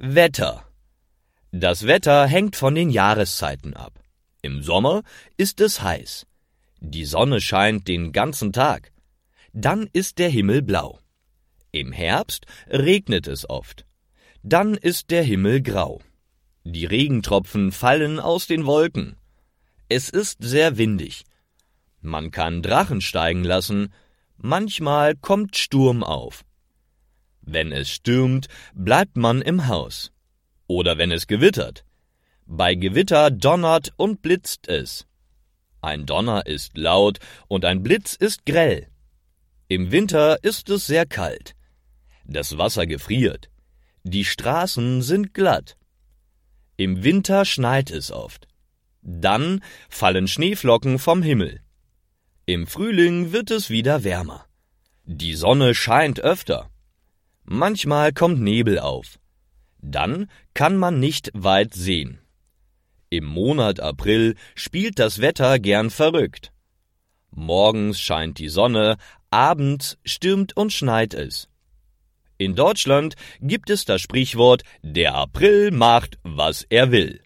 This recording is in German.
Wetter. Das Wetter hängt von den Jahreszeiten ab. Im Sommer ist es heiß. Die Sonne scheint den ganzen Tag. Dann ist der Himmel blau. Im Herbst regnet es oft. Dann ist der Himmel grau. Die Regentropfen fallen aus den Wolken. Es ist sehr windig. Man kann Drachen steigen lassen, manchmal kommt Sturm auf. Wenn es stürmt, bleibt man im Haus. Oder wenn es gewittert. Bei Gewitter donnert und blitzt es. Ein Donner ist laut und ein Blitz ist grell. Im Winter ist es sehr kalt. Das Wasser gefriert. Die Straßen sind glatt. Im Winter schneit es oft. Dann fallen Schneeflocken vom Himmel. Im Frühling wird es wieder wärmer. Die Sonne scheint öfter. Manchmal kommt Nebel auf. Dann kann man nicht weit sehen. Im Monat April spielt das Wetter gern verrückt. Morgens scheint die Sonne, abends stürmt und schneit es. In Deutschland gibt es das Sprichwort Der April macht, was er will.